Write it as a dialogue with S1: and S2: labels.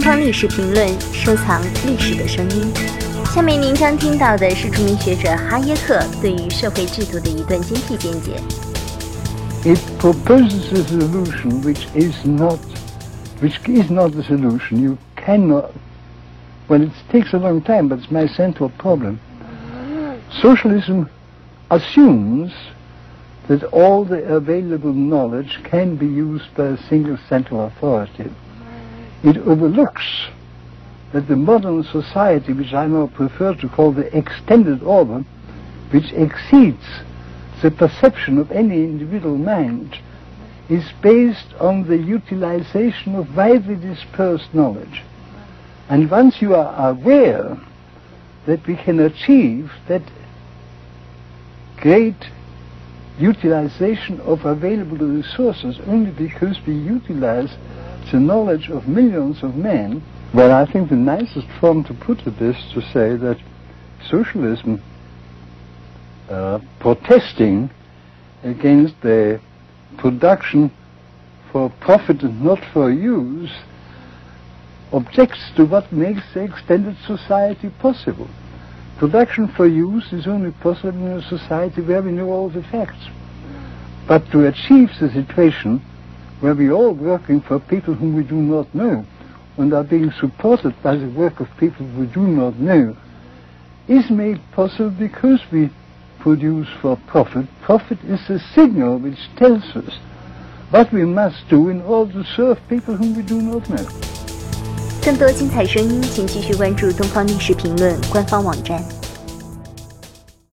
S1: 方历史评论，收藏历史的声音。下面您将听到的是着名学者哈耶克对于社会制度的一段精辟见解。
S2: It proposes a solution which is not, which is not a solution. You cannot. Well, it takes a long time, but it's my central problem. Socialism assumes that all the available knowledge can be used by a single central authority. It overlooks that the modern society, which I now prefer to call the extended order, which exceeds the perception of any individual mind, is based on the utilization of widely dispersed knowledge. And once you are aware that we can achieve that great utilization of available resources only because we utilize the knowledge of millions of men, well, I think the nicest form to put it is to say that socialism uh, protesting against the production for profit and not for use objects to what makes the extended society possible. Production for use is only possible in a society where we know all the facts. But to achieve the situation where we are all working for people whom we do not know and are being supported by the work of people we do not know is made possible because we produce for profit. Profit is a signal which tells us what we must do in order to serve people whom we do not know.
S1: 更多精彩声音，请继续关注《东方历史评论》官方网站。